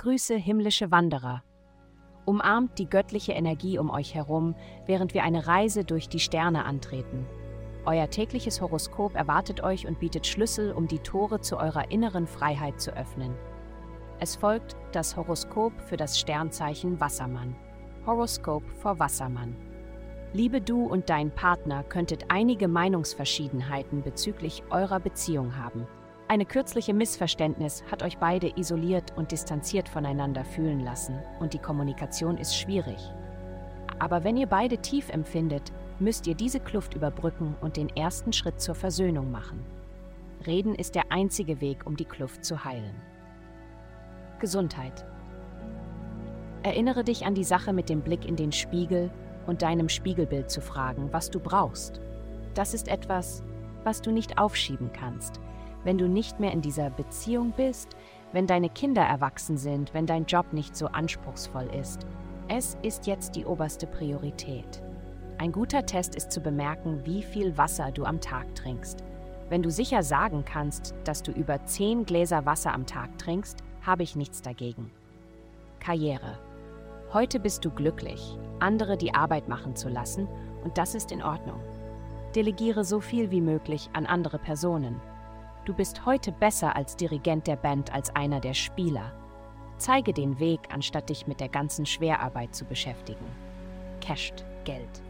Grüße, himmlische Wanderer. Umarmt die göttliche Energie um euch herum, während wir eine Reise durch die Sterne antreten. Euer tägliches Horoskop erwartet euch und bietet Schlüssel, um die Tore zu eurer inneren Freiheit zu öffnen. Es folgt das Horoskop für das Sternzeichen Wassermann. Horoskop vor Wassermann. Liebe du und dein Partner könntet einige Meinungsverschiedenheiten bezüglich eurer Beziehung haben. Eine kürzliche Missverständnis hat euch beide isoliert und distanziert voneinander fühlen lassen und die Kommunikation ist schwierig. Aber wenn ihr beide tief empfindet, müsst ihr diese Kluft überbrücken und den ersten Schritt zur Versöhnung machen. Reden ist der einzige Weg, um die Kluft zu heilen. Gesundheit. Erinnere dich an die Sache mit dem Blick in den Spiegel und deinem Spiegelbild zu fragen, was du brauchst. Das ist etwas, was du nicht aufschieben kannst. Wenn du nicht mehr in dieser Beziehung bist, wenn deine Kinder erwachsen sind, wenn dein Job nicht so anspruchsvoll ist. Es ist jetzt die oberste Priorität. Ein guter Test ist zu bemerken, wie viel Wasser du am Tag trinkst. Wenn du sicher sagen kannst, dass du über 10 Gläser Wasser am Tag trinkst, habe ich nichts dagegen. Karriere. Heute bist du glücklich, andere die Arbeit machen zu lassen, und das ist in Ordnung. Delegiere so viel wie möglich an andere Personen. Du bist heute besser als Dirigent der Band als einer der Spieler. Zeige den Weg, anstatt dich mit der ganzen Schwerarbeit zu beschäftigen. Casht Geld.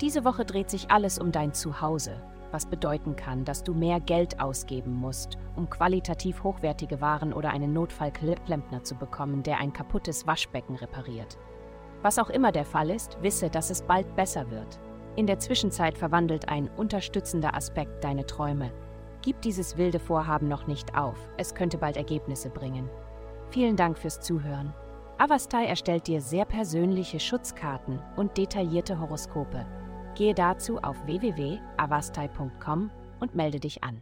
Diese Woche dreht sich alles um dein Zuhause, was bedeuten kann, dass du mehr Geld ausgeben musst, um qualitativ hochwertige Waren oder einen Notfallklempner zu bekommen, der ein kaputtes Waschbecken repariert. Was auch immer der Fall ist, wisse, dass es bald besser wird. In der Zwischenzeit verwandelt ein unterstützender Aspekt deine Träume. Gib dieses wilde Vorhaben noch nicht auf, es könnte bald Ergebnisse bringen. Vielen Dank fürs Zuhören. Avastai erstellt dir sehr persönliche Schutzkarten und detaillierte Horoskope. Gehe dazu auf www.avastai.com und melde dich an.